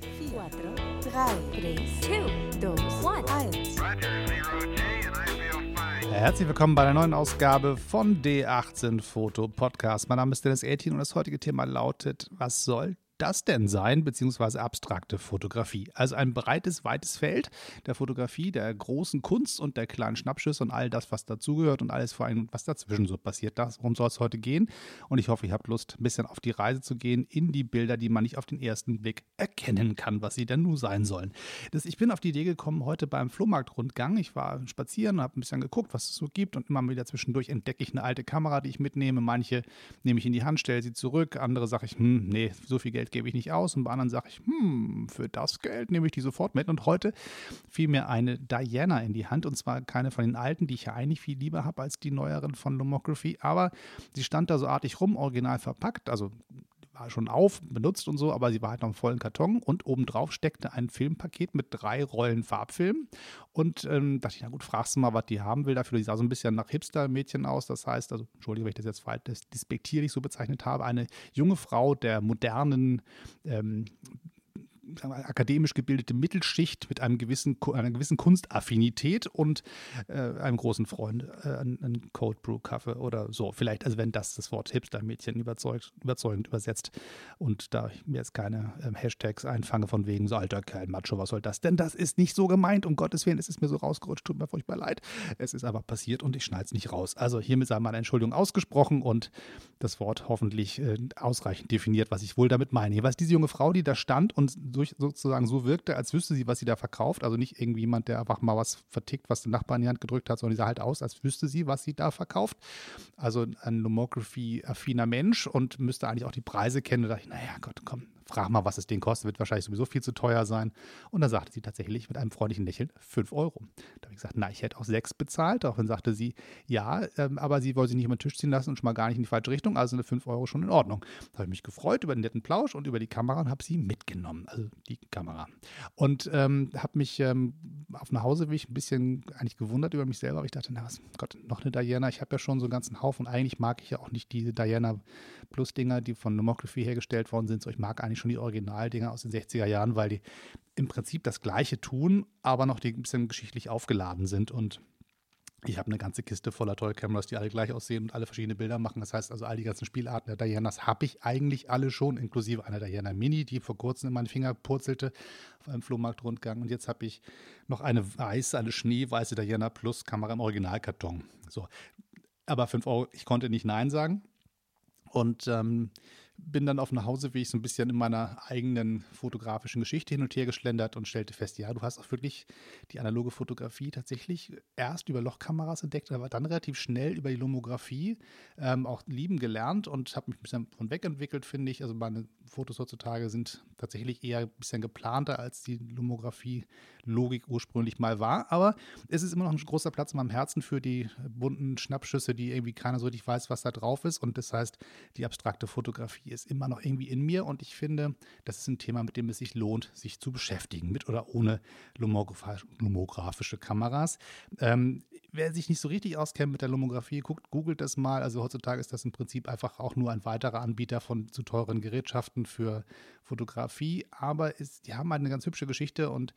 4, 3, 2, 1. Herzlich willkommen bei der neuen Ausgabe von D18 Foto Podcast. Mein Name ist Dennis 18 und das heutige Thema lautet: Was soll das denn sein, beziehungsweise abstrakte Fotografie? Also ein breites, weites Feld der Fotografie, der großen Kunst und der kleinen Schnappschüsse und all das, was dazugehört und alles vor allem, was dazwischen so passiert. Darum soll es heute gehen. Und ich hoffe, ihr habt Lust, ein bisschen auf die Reise zu gehen in die Bilder, die man nicht auf den ersten Blick erkennen kann, was sie denn nun sein sollen. Das, ich bin auf die Idee gekommen, heute beim Flohmarktrundgang. Ich war spazieren und habe ein bisschen geguckt, was es so gibt. Und immer wieder zwischendurch entdecke ich eine alte Kamera, die ich mitnehme. Manche nehme ich in die Hand, stelle sie zurück. Andere sage ich, hm, nee, so viel Geld gebe ich nicht aus. Und bei anderen sage ich, hm, für das Geld nehme ich die sofort mit. Und heute fiel mir eine Diana in die Hand. Und zwar keine von den alten, die ich ja eigentlich viel lieber habe als die neueren von Lomography. Aber sie stand da so artig rum, original verpackt. Also war schon auf, benutzt und so, aber sie war halt noch im vollen Karton und obendrauf steckte ein Filmpaket mit drei Rollen Farbfilm. Und ähm, dachte ich, na gut, fragst du mal, was die haben will dafür. Die sah so ein bisschen nach Hipster-Mädchen aus. Das heißt, also, Entschuldige, wenn ich das jetzt falsch despektierlich so bezeichnet habe, eine junge Frau der modernen ähm, akademisch gebildete Mittelschicht mit einem gewissen, einer gewissen Kunstaffinität und äh, einem großen Freund äh, einen Cold Brew Kaffee oder so. Vielleicht, also wenn das das Wort Hipster-Mädchen überzeugt, überzeugend übersetzt und da ich mir jetzt keine ähm, Hashtags einfange von wegen so alter Kerl, Macho, was soll das denn? Das ist nicht so gemeint, um Gottes Willen, es ist mir so rausgerutscht, tut mir furchtbar leid. Es ist aber passiert und ich schneide es nicht raus. Also hiermit sei meine Entschuldigung ausgesprochen und das Wort hoffentlich äh, ausreichend definiert, was ich wohl damit meine. Jeweils diese junge Frau, die da stand und durch sozusagen so wirkte, als wüsste sie, was sie da verkauft. Also nicht irgendwie jemand, der einfach mal was vertickt, was der Nachbar in die Hand gedrückt hat, sondern die sah halt aus, als wüsste sie, was sie da verkauft. Also ein Lomography-affiner Mensch und müsste eigentlich auch die Preise kennen. Da dachte ich, naja, Gott, komm, frag mal, was es den kostet, wird wahrscheinlich sowieso viel zu teuer sein. Und dann sagte sie tatsächlich mit einem freundlichen Lächeln 5 Euro. Da habe ich gesagt, na, ich hätte auch 6 bezahlt. Daraufhin sagte sie, ja, ähm, aber sie wollte sich nicht über den Tisch ziehen lassen und schon mal gar nicht in die falsche Richtung, also eine 5 Euro schon in Ordnung. Da habe ich mich gefreut über den netten Plausch und über die Kamera und habe sie mitgenommen, also die Kamera. Und ähm, habe mich ähm, auf dem Hauseweg ein bisschen eigentlich gewundert über mich selber, aber ich dachte, na, was, Gott, noch eine Diana. Ich habe ja schon so einen ganzen Haufen. Eigentlich mag ich ja auch nicht diese Diana Plus-Dinger, die von Nomography hergestellt worden sind. So, ich mag eigentlich schon die Originaldinger aus den 60er Jahren, weil die im Prinzip das Gleiche tun, aber noch die ein bisschen geschichtlich aufgeladen sind und ich habe eine ganze Kiste voller Toy Cameras, die alle gleich aussehen und alle verschiedene Bilder machen. Das heißt also, all die ganzen Spielarten der Dianas habe ich eigentlich alle schon, inklusive einer Diana Mini, die vor kurzem in meinen Finger purzelte auf einem Flohmarktrundgang. Und jetzt habe ich noch eine weiße, eine schneeweiße Diana Plus Kamera im Originalkarton. So. Aber 5 Euro, ich konnte nicht Nein sagen. Und ähm, bin dann auf dem Hauseweg so ein bisschen in meiner eigenen fotografischen Geschichte hin und her geschlendert und stellte fest, ja, du hast auch wirklich die analoge Fotografie tatsächlich erst über Lochkameras entdeckt, aber dann relativ schnell über die Lomographie ähm, auch lieben gelernt und habe mich ein bisschen von wegentwickelt, finde ich. Also meine Fotos heutzutage sind tatsächlich eher ein bisschen geplanter, als die Lomographie-Logik ursprünglich mal war. Aber es ist immer noch ein großer Platz in meinem Herzen für die bunten Schnappschüsse, die irgendwie keiner so richtig weiß, was da drauf ist. Und das heißt, die abstrakte Fotografie ist immer noch irgendwie in mir. Und ich finde, das ist ein Thema, mit dem es sich lohnt, sich zu beschäftigen, mit oder ohne lomografische Kameras. Ähm, wer sich nicht so richtig auskennt mit der Lomographie, guckt, googelt das mal. Also heutzutage ist das im Prinzip einfach auch nur ein weiterer Anbieter von zu teuren Gerätschaften für Fotografie. Aber ist, die haben halt eine ganz hübsche Geschichte und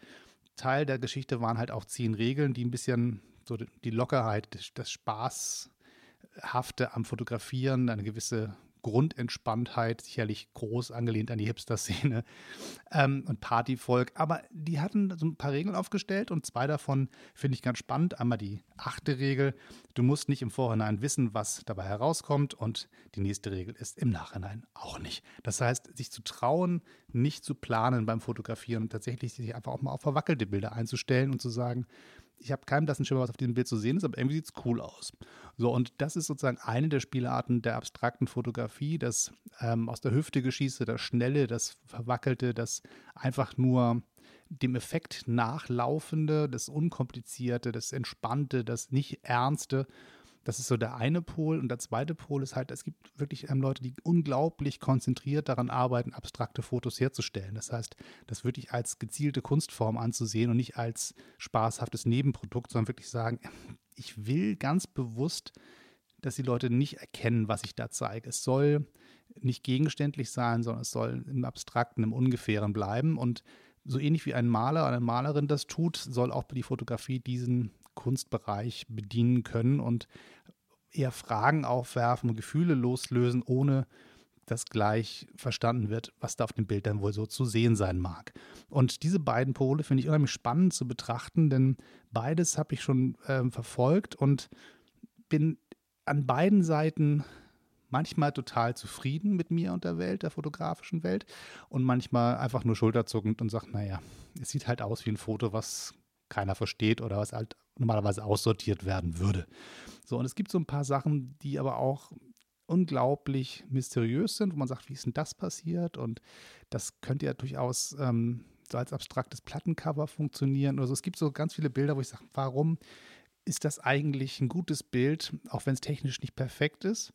Teil der Geschichte waren halt auch zehn Regeln, die ein bisschen so die Lockerheit, das Spaßhafte am Fotografieren, eine gewisse Grundentspanntheit, sicherlich groß angelehnt an die Hipster-Szene ähm, und Partyvolk. Aber die hatten so ein paar Regeln aufgestellt und zwei davon finde ich ganz spannend. Einmal die achte Regel, du musst nicht im Vorhinein wissen, was dabei herauskommt. Und die nächste Regel ist im Nachhinein auch nicht. Das heißt, sich zu trauen, nicht zu planen beim Fotografieren und tatsächlich sich einfach auch mal auf verwackelte Bilder einzustellen und zu sagen, ich habe keinen blassen Schimmer, was auf diesem Bild zu sehen ist, aber irgendwie sieht es cool aus. So, und das ist sozusagen eine der Spielarten der abstrakten Fotografie, das ähm, aus der Hüfte geschieße, das Schnelle, das Verwackelte, das einfach nur dem Effekt nachlaufende, das Unkomplizierte, das Entspannte, das nicht Ernste. Das ist so der eine Pol. Und der zweite Pol ist halt, es gibt wirklich ähm, Leute, die unglaublich konzentriert daran arbeiten, abstrakte Fotos herzustellen. Das heißt, das wirklich als gezielte Kunstform anzusehen und nicht als spaßhaftes Nebenprodukt, sondern wirklich sagen, ich will ganz bewusst, dass die Leute nicht erkennen, was ich da zeige. Es soll nicht gegenständlich sein, sondern es soll im Abstrakten, im Ungefähren bleiben. Und so ähnlich wie ein Maler oder eine Malerin das tut, soll auch die Fotografie diesen Kunstbereich bedienen können und eher Fragen aufwerfen und Gefühle loslösen, ohne dass gleich verstanden wird, was da auf dem Bild dann wohl so zu sehen sein mag. Und diese beiden Pole finde ich unheimlich spannend zu betrachten, denn beides habe ich schon äh, verfolgt und bin an beiden Seiten manchmal total zufrieden mit mir und der Welt, der fotografischen Welt und manchmal einfach nur schulterzuckend und sagt, naja, es sieht halt aus wie ein Foto, was keiner versteht oder was halt normalerweise aussortiert werden würde. So, und es gibt so ein paar Sachen, die aber auch unglaublich mysteriös sind, wo man sagt, wie ist denn das passiert? Und das könnte ja durchaus ähm, so als abstraktes Plattencover funktionieren. Also es gibt so ganz viele Bilder, wo ich sage, warum ist das eigentlich ein gutes Bild, auch wenn es technisch nicht perfekt ist?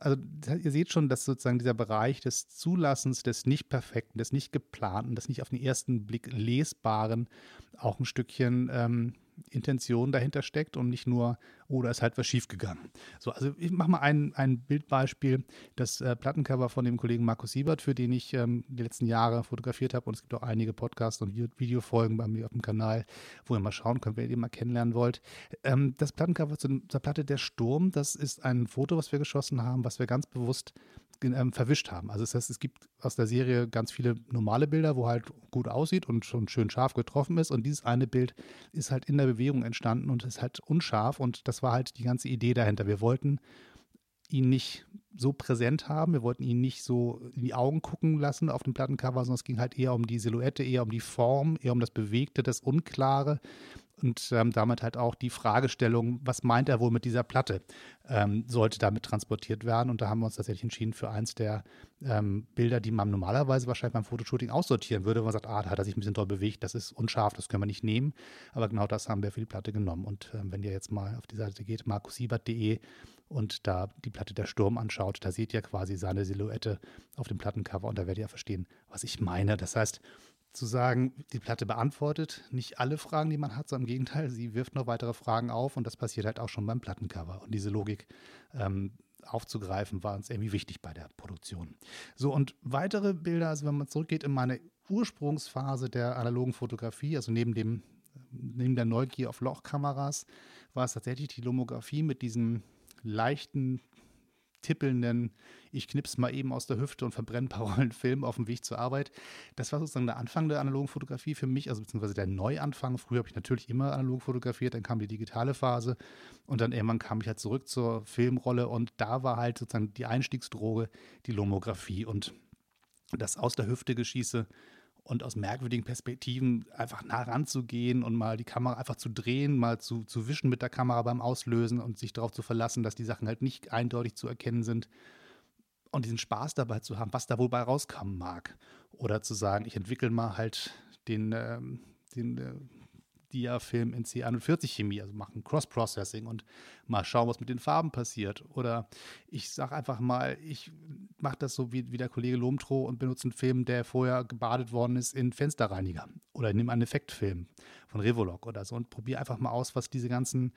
also ihr seht schon, dass sozusagen dieser Bereich des Zulassens, des Nicht-Perfekten, des Nicht-Geplanten, des nicht auf den ersten Blick Lesbaren auch ein Stückchen ähm, Intention dahinter steckt und nicht nur, oh, ist halt was schiefgegangen. So, also ich mache mal ein, ein Bildbeispiel, das äh, Plattencover von dem Kollegen Markus Siebert, für den ich ähm, die letzten Jahre fotografiert habe und es gibt auch einige Podcasts und Videofolgen bei mir auf dem Kanal, wo ihr mal schauen könnt, wenn ihr den mal kennenlernen wollt. Ähm, das Plattencover zur Platte Der Sturm, das ist ein Foto, was wir geschossen haben, was wir ganz bewusst ähm, verwischt haben. Also das heißt, es gibt aus der Serie ganz viele normale Bilder, wo halt gut aussieht und schon schön scharf getroffen ist. Und dieses eine Bild ist halt in der Bewegung entstanden und ist halt unscharf. Und das war halt die ganze Idee dahinter. Wir wollten ihn nicht so präsent haben. Wir wollten ihn nicht so in die Augen gucken lassen auf dem Plattencover, sondern es ging halt eher um die Silhouette, eher um die Form, eher um das Bewegte, das Unklare und ähm, damit halt auch die Fragestellung, was meint er wohl mit dieser Platte, ähm, sollte damit transportiert werden. Und da haben wir uns tatsächlich entschieden für eins der ähm, Bilder, die man normalerweise wahrscheinlich beim Fotoshooting aussortieren würde, wo man sagt, ah, da hat er sich ein bisschen doll bewegt, das ist unscharf, das können wir nicht nehmen. Aber genau das haben wir für die Platte genommen. Und ähm, wenn ihr jetzt mal auf die Seite geht, markusiebert.de und da die Platte der Sturm anschaut, da seht ihr quasi seine Silhouette auf dem Plattencover und da werdet ihr verstehen, was ich meine. Das heißt, zu sagen, die Platte beantwortet nicht alle Fragen, die man hat, sondern im Gegenteil, sie wirft noch weitere Fragen auf und das passiert halt auch schon beim Plattencover. Und diese Logik ähm, aufzugreifen, war uns irgendwie wichtig bei der Produktion. So, und weitere Bilder, also wenn man zurückgeht in meine Ursprungsphase der analogen Fotografie, also neben dem neben der Neugier auf Lochkameras, war es tatsächlich die Lomographie mit diesem leichten tippelnden, ich knips mal eben aus der Hüfte und verbrenne ein paar Rollen Film auf dem Weg zur Arbeit. Das war sozusagen der Anfang der analogen Fotografie für mich, also beziehungsweise der Neuanfang. Früher habe ich natürlich immer analog fotografiert, dann kam die digitale Phase und dann irgendwann kam ich halt zurück zur Filmrolle und da war halt sozusagen die Einstiegsdroge die Lomographie und das aus der Hüfte geschieße und aus merkwürdigen Perspektiven einfach nah ranzugehen und mal die Kamera einfach zu drehen, mal zu, zu wischen mit der Kamera beim Auslösen und sich darauf zu verlassen, dass die Sachen halt nicht eindeutig zu erkennen sind und diesen Spaß dabei zu haben, was da wohl bei rauskommen mag. Oder zu sagen, ich entwickle mal halt den, ähm, den äh, Dia-Film in C41-Chemie, also machen Cross-Processing und mal schauen, was mit den Farben passiert. Oder ich sage einfach mal, ich mache das so wie, wie der Kollege Lomtro und benutze einen Film, der vorher gebadet worden ist in Fensterreiniger. Oder nehme einen Effektfilm von Revolog oder so und probiere einfach mal aus, was diese ganzen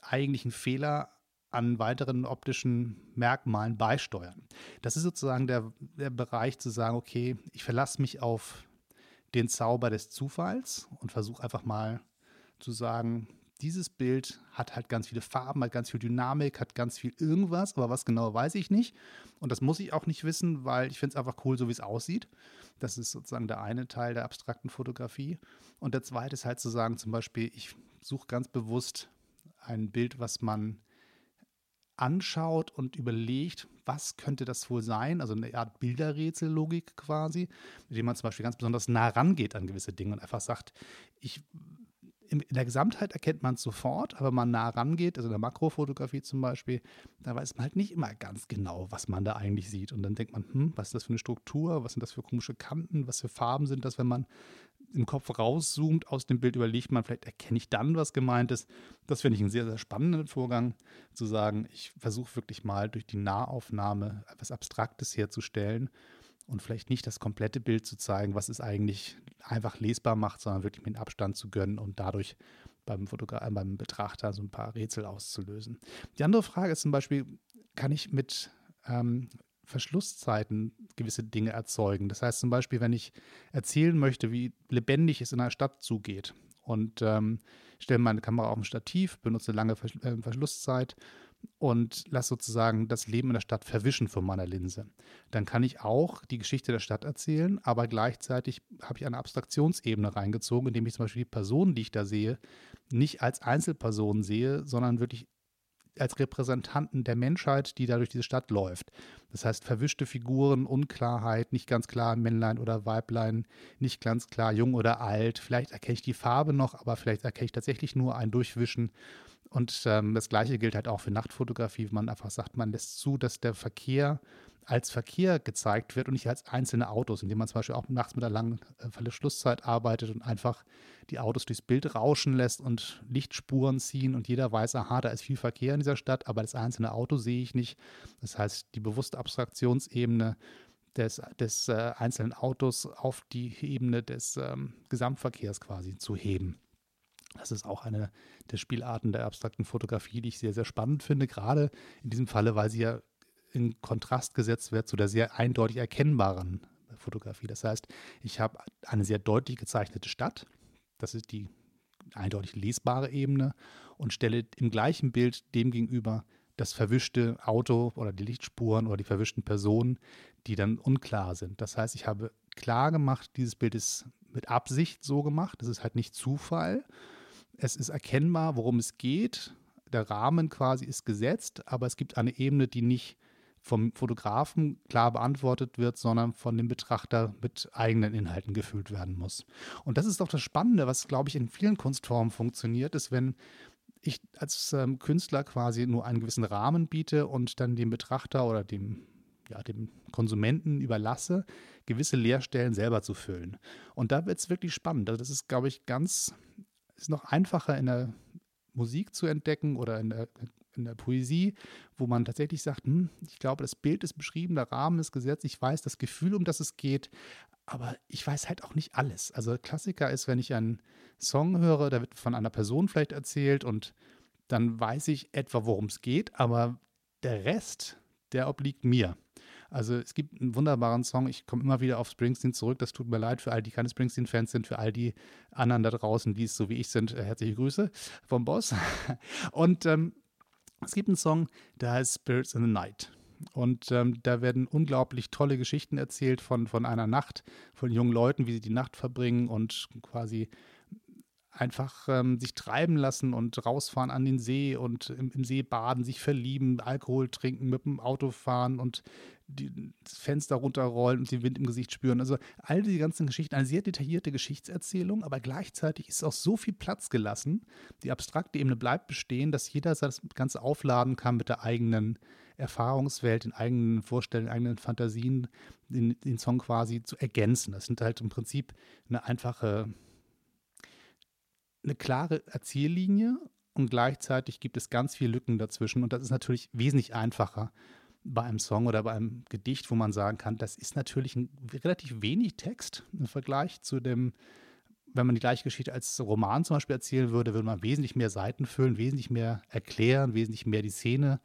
eigentlichen Fehler an weiteren optischen Merkmalen beisteuern. Das ist sozusagen der, der Bereich zu sagen, okay, ich verlasse mich auf den Zauber des Zufalls und versuche einfach mal zu sagen, dieses Bild hat halt ganz viele Farben, hat ganz viel Dynamik, hat ganz viel irgendwas, aber was genau weiß ich nicht. Und das muss ich auch nicht wissen, weil ich finde es einfach cool, so wie es aussieht. Das ist sozusagen der eine Teil der abstrakten Fotografie. Und der zweite ist halt zu sagen, zum Beispiel, ich suche ganz bewusst ein Bild, was man anschaut und überlegt, was könnte das wohl sein, also eine Art Bilderrätsellogik quasi, mit dem man zum Beispiel ganz besonders nah rangeht an gewisse Dinge und einfach sagt, ich in der Gesamtheit erkennt man es sofort, aber wenn man nah rangeht, also in der Makrofotografie zum Beispiel, da weiß man halt nicht immer ganz genau, was man da eigentlich sieht. Und dann denkt man, hm, was ist das für eine Struktur, was sind das für komische Kanten, was für Farben sind das, wenn man im Kopf rauszoomt aus dem Bild, überlegt man, vielleicht erkenne ich dann, was gemeint ist. Das finde ich einen sehr, sehr spannenden Vorgang, zu sagen, ich versuche wirklich mal durch die Nahaufnahme etwas Abstraktes herzustellen und vielleicht nicht das komplette Bild zu zeigen, was es eigentlich einfach lesbar macht, sondern wirklich mit Abstand zu gönnen und dadurch beim, Fotogra äh, beim Betrachter so ein paar Rätsel auszulösen. Die andere Frage ist zum Beispiel, kann ich mit ähm, Verschlusszeiten gewisse Dinge erzeugen. Das heißt zum Beispiel, wenn ich erzählen möchte, wie lebendig es in einer Stadt zugeht und ähm, stelle meine Kamera auf ein Stativ, benutze lange äh, Verschlusszeit und lasse sozusagen das Leben in der Stadt verwischen von meiner Linse. Dann kann ich auch die Geschichte der Stadt erzählen, aber gleichzeitig habe ich eine Abstraktionsebene reingezogen, indem ich zum Beispiel die Personen, die ich da sehe, nicht als Einzelpersonen sehe, sondern wirklich als Repräsentanten der Menschheit, die da durch diese Stadt läuft. Das heißt, verwischte Figuren, Unklarheit, nicht ganz klar Männlein oder Weiblein, nicht ganz klar jung oder alt. Vielleicht erkenne ich die Farbe noch, aber vielleicht erkenne ich tatsächlich nur ein Durchwischen und ähm, das Gleiche gilt halt auch für Nachtfotografie, man einfach sagt, man lässt zu, dass der Verkehr als Verkehr gezeigt wird und nicht als einzelne Autos, indem man zum Beispiel auch nachts mit einer langen äh, Verschlusszeit arbeitet und einfach die Autos durchs Bild rauschen lässt und Lichtspuren ziehen und jeder weiß, aha, da ist viel Verkehr in dieser Stadt, aber das einzelne Auto sehe ich nicht. Das heißt, die bewusste Abstraktionsebene des, des äh, einzelnen Autos auf die Ebene des ähm, Gesamtverkehrs quasi zu heben. Das ist auch eine der Spielarten der abstrakten Fotografie, die ich sehr, sehr spannend finde, gerade in diesem Falle, weil sie ja in Kontrast gesetzt wird zu der sehr eindeutig erkennbaren Fotografie. Das heißt, ich habe eine sehr deutlich gezeichnete Stadt, das ist die eindeutig lesbare Ebene, und stelle im gleichen Bild dem gegenüber das verwischte Auto oder die Lichtspuren oder die verwischten Personen, die dann unklar sind. Das heißt, ich habe klar gemacht, dieses Bild ist mit Absicht so gemacht, das ist halt nicht Zufall, es ist erkennbar, worum es geht. Der Rahmen quasi ist gesetzt, aber es gibt eine Ebene, die nicht vom Fotografen klar beantwortet wird, sondern von dem Betrachter mit eigenen Inhalten gefüllt werden muss. Und das ist doch das Spannende, was, glaube ich, in vielen Kunstformen funktioniert, ist, wenn ich als ähm, Künstler quasi nur einen gewissen Rahmen biete und dann dem Betrachter oder dem, ja, dem Konsumenten überlasse, gewisse Leerstellen selber zu füllen. Und da wird es wirklich spannend. Also das ist, glaube ich, ganz ist noch einfacher in der Musik zu entdecken oder in der, in der Poesie, wo man tatsächlich sagt, hm, ich glaube, das Bild ist beschrieben, der Rahmen ist gesetzt, ich weiß das Gefühl, um das es geht, aber ich weiß halt auch nicht alles. Also Klassiker ist, wenn ich einen Song höre, da wird von einer Person vielleicht erzählt und dann weiß ich etwa, worum es geht, aber der Rest, der obliegt mir. Also es gibt einen wunderbaren Song, ich komme immer wieder auf Springsteen zurück, das tut mir leid für all die keine Springsteen-Fans sind, für all die anderen da draußen, die es so wie ich sind, äh, herzliche Grüße vom Boss. Und ähm, es gibt einen Song, der heißt Spirits in the Night. Und ähm, da werden unglaublich tolle Geschichten erzählt von, von einer Nacht, von jungen Leuten, wie sie die Nacht verbringen und quasi einfach ähm, sich treiben lassen und rausfahren an den See und im, im, See baden, sich verlieben, Alkohol trinken, mit dem Auto fahren und die, das Fenster runterrollen und den Wind im Gesicht spüren. Also all diese ganzen Geschichten, eine sehr detaillierte Geschichtserzählung, aber gleichzeitig ist auch so viel Platz gelassen. Die abstrakte Ebene bleibt bestehen, dass jeder das Ganze aufladen kann mit der eigenen Erfahrungswelt, den eigenen Vorstellungen, eigenen Fantasien, den, den Song quasi zu ergänzen. Das sind halt im Prinzip eine einfache eine klare Erzähllinie und gleichzeitig gibt es ganz viele Lücken dazwischen. Und das ist natürlich wesentlich einfacher bei einem Song oder bei einem Gedicht, wo man sagen kann, das ist natürlich ein relativ wenig Text im Vergleich zu dem, wenn man die gleiche Geschichte als Roman zum Beispiel erzählen würde, würde man wesentlich mehr Seiten füllen, wesentlich mehr erklären, wesentlich mehr die Szene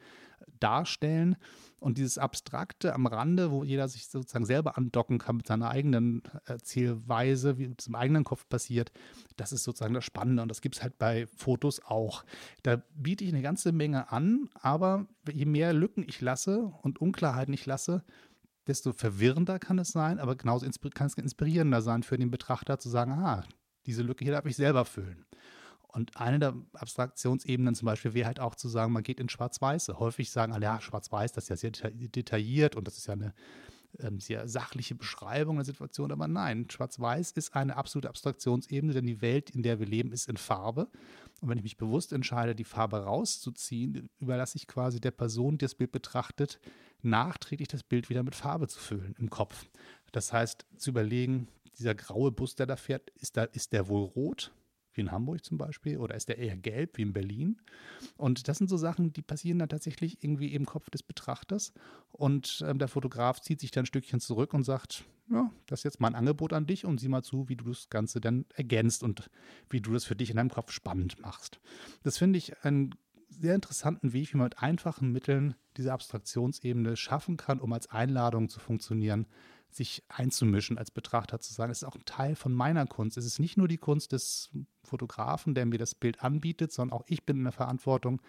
darstellen. Und dieses Abstrakte am Rande, wo jeder sich sozusagen selber andocken kann mit seiner eigenen Erzählweise, wie es im eigenen Kopf passiert, das ist sozusagen das Spannende. Und das gibt es halt bei Fotos auch. Da biete ich eine ganze Menge an, aber je mehr Lücken ich lasse und Unklarheiten ich lasse, desto verwirrender kann es sein, aber genauso kann es inspirierender sein für den Betrachter zu sagen, ah, diese Lücke hier darf ich selber füllen. Und eine der Abstraktionsebenen zum Beispiel wäre halt auch zu sagen, man geht in Schwarz-Weiß. Häufig sagen alle, ja, Schwarz-Weiß, das ist ja sehr detailliert und das ist ja eine ähm, sehr sachliche Beschreibung der Situation. Aber nein, Schwarz-Weiß ist eine absolute Abstraktionsebene, denn die Welt, in der wir leben, ist in Farbe. Und wenn ich mich bewusst entscheide, die Farbe rauszuziehen, überlasse ich quasi der Person, die das Bild betrachtet, nachträglich das Bild wieder mit Farbe zu füllen im Kopf. Das heißt, zu überlegen, dieser graue Bus, der da fährt, ist, da, ist der wohl rot? Wie in Hamburg zum Beispiel, oder ist der eher gelb wie in Berlin? Und das sind so Sachen, die passieren dann tatsächlich irgendwie im Kopf des Betrachters. Und ähm, der Fotograf zieht sich dann ein Stückchen zurück und sagt, ja, das ist jetzt mein Angebot an dich und sieh mal zu, wie du das Ganze dann ergänzt und wie du das für dich in deinem Kopf spannend machst. Das finde ich ein sehr interessanten Weg, wie man mit einfachen Mitteln diese Abstraktionsebene schaffen kann, um als Einladung zu funktionieren, sich einzumischen als Betrachter, zu sagen, es ist auch ein Teil von meiner Kunst. Es ist nicht nur die Kunst des Fotografen, der mir das Bild anbietet, sondern auch ich bin in der Verantwortung,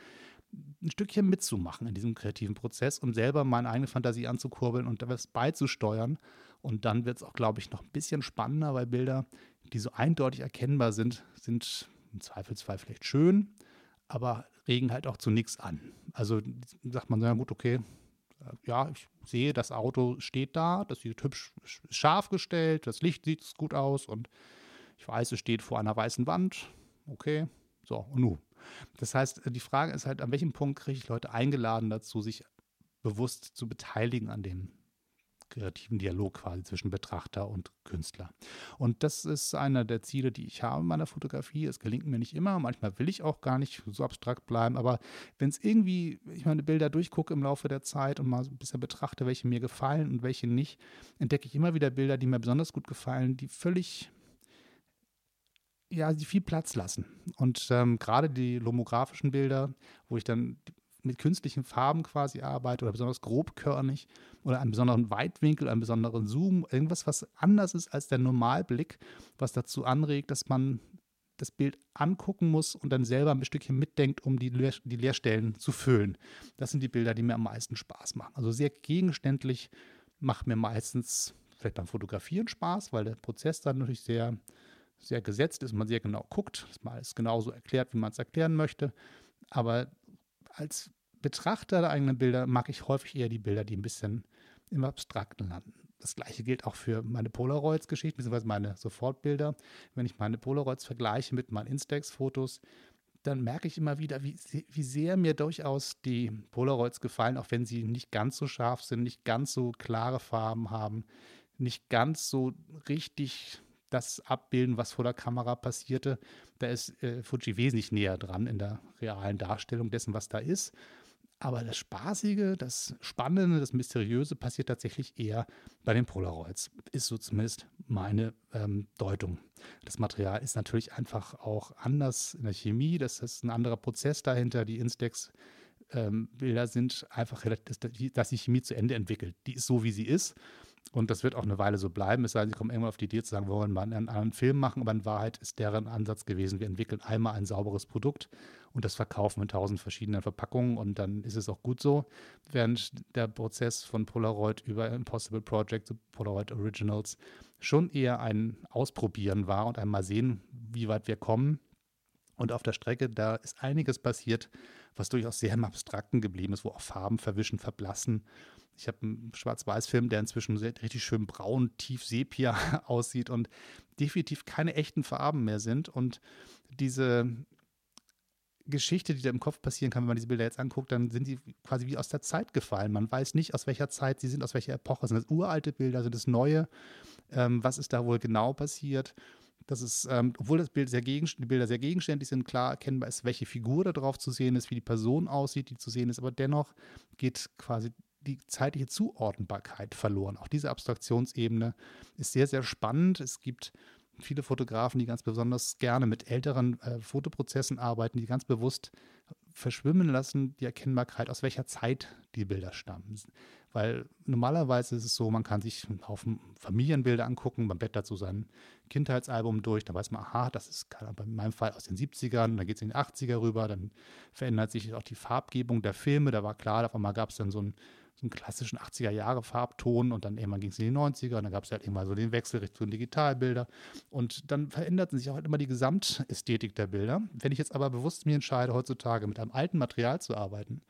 ein Stückchen mitzumachen in diesem kreativen Prozess, um selber meine eigene Fantasie anzukurbeln und etwas beizusteuern. Und dann wird es auch, glaube ich, noch ein bisschen spannender, weil Bilder, die so eindeutig erkennbar sind, sind im Zweifelsfall vielleicht schön, aber regen halt auch zu nichts an. Also sagt man, ja gut, okay, ja, ich sehe, das Auto steht da, das sieht hübsch scharf gestellt, das Licht sieht gut aus und ich weiß, es steht vor einer weißen Wand. Okay, so, und nun. Das heißt, die Frage ist halt, an welchem Punkt kriege ich Leute eingeladen dazu, sich bewusst zu beteiligen an dem kreativen Dialog quasi zwischen Betrachter und Künstler. Und das ist einer der Ziele, die ich habe in meiner Fotografie. Es gelingt mir nicht immer, manchmal will ich auch gar nicht so abstrakt bleiben, aber wenn es irgendwie, ich meine Bilder durchgucke im Laufe der Zeit und mal ein bisschen betrachte, welche mir gefallen und welche nicht, entdecke ich immer wieder Bilder, die mir besonders gut gefallen, die völlig ja, die viel Platz lassen. Und ähm, gerade die lomografischen Bilder, wo ich dann mit künstlichen Farben quasi arbeite oder besonders grobkörnig oder einen besonderen Weitwinkel, einen besonderen Zoom, irgendwas, was anders ist als der Normalblick, was dazu anregt, dass man das Bild angucken muss und dann selber ein Stückchen mitdenkt, um die, Leer, die Leerstellen zu füllen. Das sind die Bilder, die mir am meisten Spaß machen. Also sehr gegenständlich macht mir meistens vielleicht beim Fotografieren Spaß, weil der Prozess dann natürlich sehr, sehr gesetzt ist, man sehr genau guckt, dass man alles genauso erklärt, wie man es erklären möchte. Aber als Betrachter der eigenen Bilder mag ich häufig eher die Bilder, die ein bisschen im Abstrakten landen. Das gleiche gilt auch für meine Polaroids-Geschichten, beziehungsweise meine Sofortbilder. Wenn ich meine Polaroids vergleiche mit meinen Instax-Fotos, dann merke ich immer wieder, wie, wie sehr mir durchaus die Polaroids gefallen, auch wenn sie nicht ganz so scharf sind, nicht ganz so klare Farben haben, nicht ganz so richtig das abbilden, was vor der Kamera passierte. Da ist äh, Fuji wesentlich näher dran in der realen Darstellung dessen, was da ist. Aber das Spaßige, das Spannende, das Mysteriöse passiert tatsächlich eher bei den Polaroids. Ist so zumindest meine ähm, Deutung. Das Material ist natürlich einfach auch anders in der Chemie. Das ist ein anderer Prozess dahinter. Die Instex-Bilder ähm, sind einfach, dass die Chemie zu Ende entwickelt. Die ist so, wie sie ist. Und das wird auch eine Weile so bleiben, es sei denn, sie kommen irgendwann auf die Idee zu sagen, wir wollen mal einen anderen Film machen, aber in Wahrheit ist deren Ansatz gewesen, wir entwickeln einmal ein sauberes Produkt und das verkaufen in tausend verschiedenen Verpackungen und dann ist es auch gut so. Während der Prozess von Polaroid über Impossible Project zu Polaroid Originals schon eher ein Ausprobieren war und einmal sehen, wie weit wir kommen. Und auf der Strecke, da ist einiges passiert, was durchaus sehr im Abstrakten geblieben ist, wo auch Farben verwischen, verblassen ich habe einen Schwarz-Weiß-Film, der inzwischen sehr, richtig schön braun, tief Sepia aussieht und definitiv keine echten Farben mehr sind. Und diese Geschichte, die da im Kopf passieren kann, wenn man diese Bilder jetzt anguckt, dann sind die quasi wie aus der Zeit gefallen. Man weiß nicht, aus welcher Zeit sie sind, aus welcher Epoche. Sind das uralte Bilder, sind das neue? Ähm, was ist da wohl genau passiert? Das ist, ähm, obwohl das Bild sehr die Bilder sehr gegenständlich sind, klar erkennbar ist, welche Figur da drauf zu sehen ist, wie die Person aussieht, die zu sehen ist, aber dennoch geht quasi die zeitliche Zuordnbarkeit verloren. Auch diese Abstraktionsebene ist sehr, sehr spannend. Es gibt viele Fotografen, die ganz besonders gerne mit älteren äh, Fotoprozessen arbeiten, die ganz bewusst verschwimmen lassen, die Erkennbarkeit, aus welcher Zeit die Bilder stammen. Weil normalerweise ist es so, man kann sich einen Haufen Familienbilder angucken, man blättert so sein Kindheitsalbum durch, dann weiß man, aha, das ist in meinem Fall aus den 70ern, dann geht es in die 80er rüber, dann verändert sich auch die Farbgebung der Filme, da war klar, auf einmal gab es dann so ein so einen klassischen 80er-Jahre-Farbton und dann irgendwann ging es in die 90er und dann gab es halt irgendwann so den Wechsel Richtung Digitalbilder und dann veränderten sich auch halt immer die Gesamtästhetik der Bilder. Wenn ich jetzt aber bewusst mir entscheide, heutzutage mit einem alten Material zu arbeiten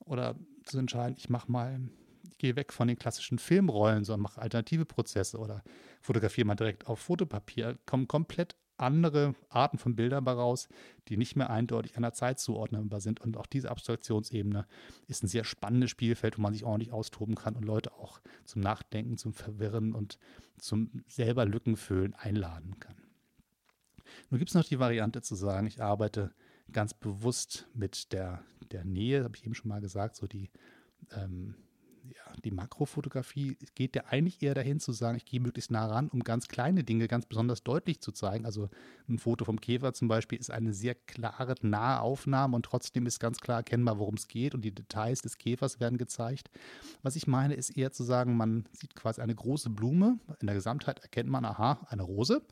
oder zu entscheiden, ich mache mal, gehe weg von den klassischen Filmrollen, sondern mache alternative Prozesse oder fotografiere mal direkt auf Fotopapier, kommen komplett andere Arten von Bildern raus, die nicht mehr eindeutig einer Zeit zuordnenbar sind. Und auch diese Abstraktionsebene ist ein sehr spannendes Spielfeld, wo man sich ordentlich austoben kann und Leute auch zum Nachdenken, zum Verwirren und zum selber Lückenfüllen einladen kann. Nun gibt es noch die Variante zu sagen, ich arbeite ganz bewusst mit der, der Nähe, habe ich eben schon mal gesagt, so die ähm, ja, die Makrofotografie geht ja eigentlich eher dahin zu sagen, ich gehe möglichst nah ran, um ganz kleine Dinge ganz besonders deutlich zu zeigen. Also ein Foto vom Käfer zum Beispiel ist eine sehr klare, nahe Aufnahme und trotzdem ist ganz klar erkennbar, worum es geht und die Details des Käfers werden gezeigt. Was ich meine, ist eher zu sagen, man sieht quasi eine große Blume. In der Gesamtheit erkennt man, aha, eine Rose.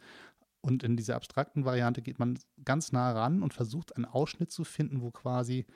Und in dieser abstrakten Variante geht man ganz nah ran und versucht einen Ausschnitt zu finden, wo quasi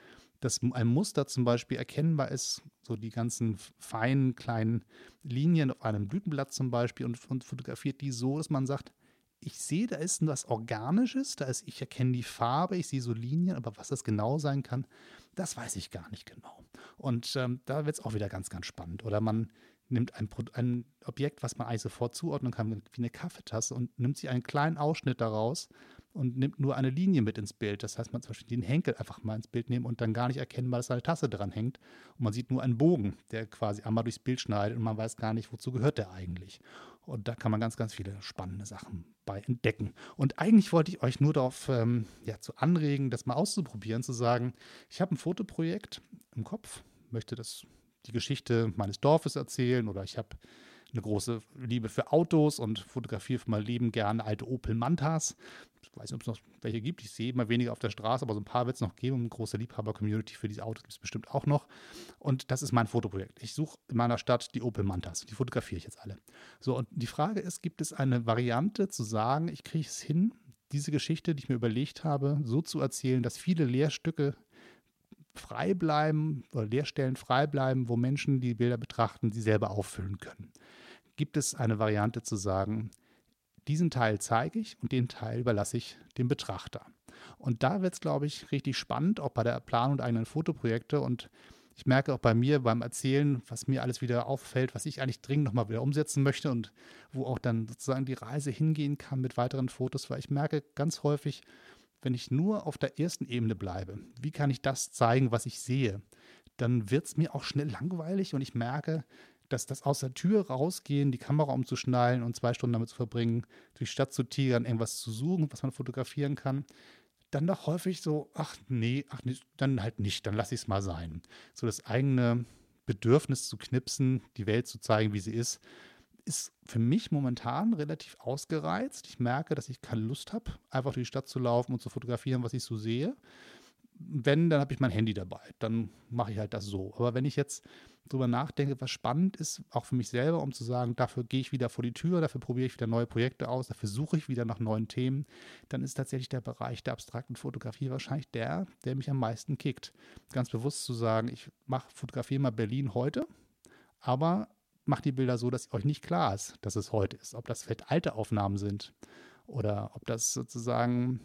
dass ein Muster zum Beispiel erkennbar ist, so die ganzen feinen kleinen Linien auf einem Blütenblatt zum Beispiel und, und fotografiert die so, dass man sagt, ich sehe, da ist was Organisches, da ist, ich erkenne die Farbe, ich sehe so Linien, aber was das genau sein kann, das weiß ich gar nicht genau. Und ähm, da wird es auch wieder ganz, ganz spannend. Oder man nimmt ein, ein Objekt, was man eigentlich sofort zuordnen kann, wie eine Kaffeetasse und nimmt sich einen kleinen Ausschnitt daraus und nimmt nur eine Linie mit ins Bild. Das heißt, man zum Beispiel den Henkel einfach mal ins Bild nehmen und dann gar nicht erkennbar, dass eine Tasse dran hängt. Und man sieht nur einen Bogen, der quasi einmal durchs Bild schneidet und man weiß gar nicht, wozu gehört der eigentlich. Und da kann man ganz, ganz viele spannende Sachen bei entdecken. Und eigentlich wollte ich euch nur darauf ähm, ja, zu anregen, das mal auszuprobieren, zu sagen, ich habe ein Fotoprojekt im Kopf, möchte das die Geschichte meines Dorfes erzählen oder ich habe eine große Liebe für Autos und fotografiere für mein Leben gerne alte Opel Mantas. Ich weiß nicht, ob es noch welche gibt. Ich sehe immer weniger auf der Straße, aber so ein paar wird es noch geben. Eine große Liebhaber-Community für diese Autos gibt es bestimmt auch noch. Und das ist mein Fotoprojekt. Ich suche in meiner Stadt die Opel Mantas. Die fotografiere ich jetzt alle. So, und die Frage ist, gibt es eine Variante zu sagen, ich kriege es hin, diese Geschichte, die ich mir überlegt habe, so zu erzählen, dass viele Lehrstücke frei bleiben oder Leerstellen frei bleiben, wo Menschen die Bilder betrachten, sie selber auffüllen können. Gibt es eine Variante zu sagen, diesen Teil zeige ich und den Teil überlasse ich dem Betrachter. Und da wird es, glaube ich, richtig spannend, auch bei der Planung der eigenen Fotoprojekte. Und ich merke auch bei mir beim Erzählen, was mir alles wieder auffällt, was ich eigentlich dringend nochmal wieder umsetzen möchte und wo auch dann sozusagen die Reise hingehen kann mit weiteren Fotos, weil ich merke ganz häufig, wenn ich nur auf der ersten Ebene bleibe, wie kann ich das zeigen, was ich sehe, dann wird es mir auch schnell langweilig und ich merke, dass das aus der Tür rausgehen, die Kamera umzuschnallen und zwei Stunden damit zu verbringen, durch die Stadt zu tigern, irgendwas zu suchen, was man fotografieren kann, dann doch häufig so, ach nee, ach nee, dann halt nicht, dann lasse ich es mal sein. So das eigene Bedürfnis zu knipsen, die Welt zu zeigen, wie sie ist, ist für mich momentan relativ ausgereizt. Ich merke, dass ich keine Lust habe, einfach durch die Stadt zu laufen und zu fotografieren, was ich so sehe. Wenn, dann habe ich mein Handy dabei. Dann mache ich halt das so. Aber wenn ich jetzt drüber nachdenke, was spannend ist, auch für mich selber, um zu sagen, dafür gehe ich wieder vor die Tür, dafür probiere ich wieder neue Projekte aus, dafür suche ich wieder nach neuen Themen, dann ist tatsächlich der Bereich der abstrakten Fotografie wahrscheinlich der, der mich am meisten kickt. Ganz bewusst zu sagen, ich mache fotografiere mal Berlin heute, aber macht die Bilder so, dass euch nicht klar ist, dass es heute ist. Ob das vielleicht alte Aufnahmen sind oder ob das sozusagen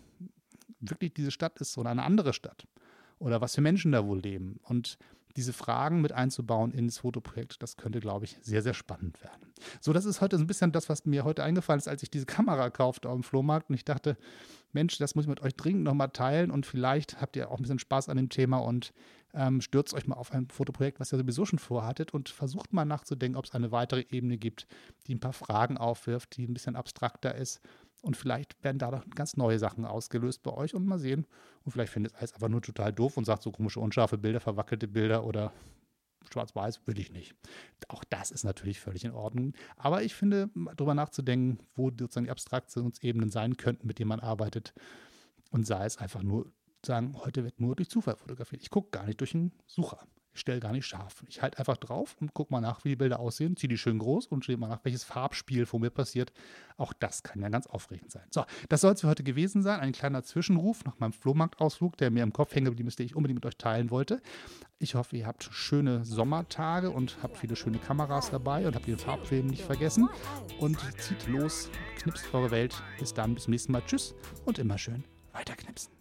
wirklich diese Stadt ist oder eine andere Stadt oder was für Menschen da wohl leben. Und diese Fragen mit einzubauen ins Fotoprojekt, das könnte, glaube ich, sehr, sehr spannend werden. So, das ist heute so ein bisschen das, was mir heute eingefallen ist, als ich diese Kamera kaufte auf dem Flohmarkt und ich dachte, Mensch, das muss ich mit euch dringend nochmal teilen und vielleicht habt ihr auch ein bisschen Spaß an dem Thema und ähm, stürzt euch mal auf ein Fotoprojekt, was ihr sowieso schon vorhattet und versucht mal nachzudenken, ob es eine weitere Ebene gibt, die ein paar Fragen aufwirft, die ein bisschen abstrakter ist und vielleicht werden da noch ganz neue Sachen ausgelöst bei euch und mal sehen. Und vielleicht findet es alles einfach nur total doof und sagt so komische, unscharfe Bilder, verwackelte Bilder oder schwarz-weiß will ich nicht. Auch das ist natürlich völlig in Ordnung. Aber ich finde, darüber nachzudenken, wo sozusagen die Abstraktionsebenen sein könnten, mit denen man arbeitet. Und sei es einfach nur sagen, heute wird nur durch Zufall fotografiert. Ich gucke gar nicht durch einen Sucher. Ich stelle gar nicht scharf. Ich halte einfach drauf und gucke mal nach, wie die Bilder aussehen, ziehe die schön groß und sehe mal nach, welches Farbspiel vor mir passiert. Auch das kann ja ganz aufregend sein. So, das soll es für heute gewesen sein. Ein kleiner Zwischenruf nach meinem Flohmarktausflug, der mir im Kopf hängen geblieben ist, den ich unbedingt mit euch teilen wollte. Ich hoffe, ihr habt schöne Sommertage und habt viele schöne Kameras dabei und habt den Farbfilm nicht vergessen. Und zieht los, knipst eure Welt. Bis dann, bis zum nächsten Mal. Tschüss und immer schön weiterknipsen.